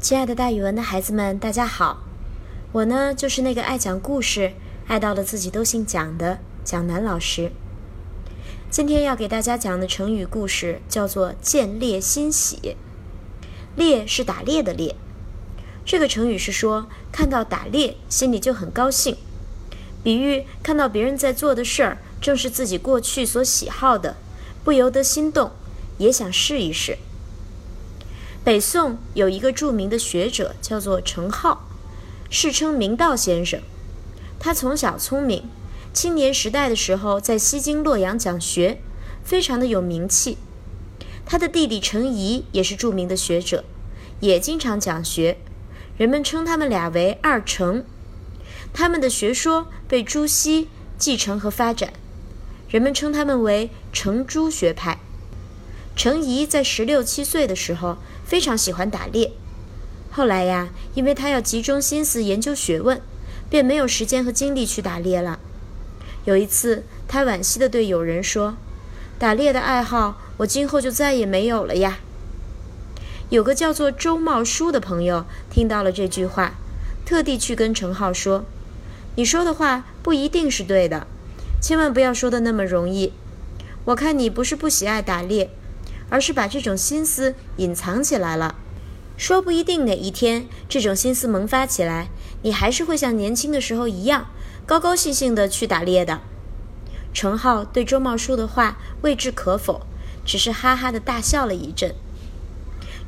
亲爱的，大语文的孩子们，大家好！我呢，就是那个爱讲故事、爱到了自己都姓蒋的蒋楠老师。今天要给大家讲的成语故事叫做“见猎心喜”。猎是打猎的猎，这个成语是说看到打猎心里就很高兴，比喻看到别人在做的事儿正是自己过去所喜好的，不由得心动，也想试一试。北宋有一个著名的学者，叫做程颢，世称明道先生。他从小聪明，青年时代的时候在西京洛阳讲学，非常的有名气。他的弟弟程颐也是著名的学者，也经常讲学，人们称他们俩为二程。他们的学说被朱熹继承和发展，人们称他们为程朱学派。程颐在十六七岁的时候非常喜欢打猎，后来呀，因为他要集中心思研究学问，便没有时间和精力去打猎了。有一次，他惋惜地对友人说：“打猎的爱好，我今后就再也没有了呀。”有个叫做周茂书的朋友听到了这句话，特地去跟程颢说：“你说的话不一定是对的，千万不要说的那么容易。我看你不是不喜爱打猎。”而是把这种心思隐藏起来了，说不一定哪一天这种心思萌发起来，你还是会像年轻的时候一样，高高兴兴的去打猎的。程浩对周茂书的话未置可否，只是哈哈的大笑了一阵。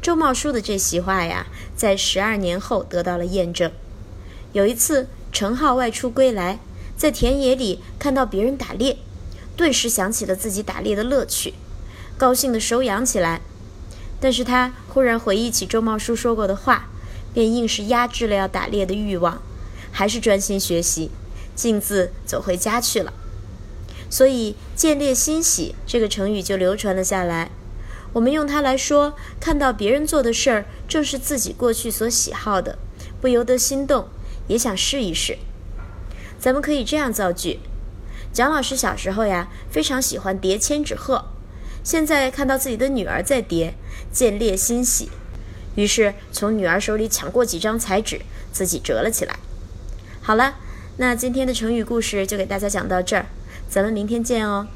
周茂书的这席话呀，在十二年后得到了验证。有一次，程浩外出归来，在田野里看到别人打猎，顿时想起了自己打猎的乐趣。高兴地手痒起来，但是他忽然回忆起周茂叔说过的话，便硬是压制了要打猎的欲望，还是专心学习，径自走回家去了。所以“见猎心喜”这个成语就流传了下来。我们用它来说，看到别人做的事儿正是自己过去所喜好的，不由得心动，也想试一试。咱们可以这样造句：蒋老师小时候呀，非常喜欢叠千纸鹤。现在看到自己的女儿在叠，见烈欣喜，于是从女儿手里抢过几张彩纸，自己折了起来。好了，那今天的成语故事就给大家讲到这儿，咱们明天见哦。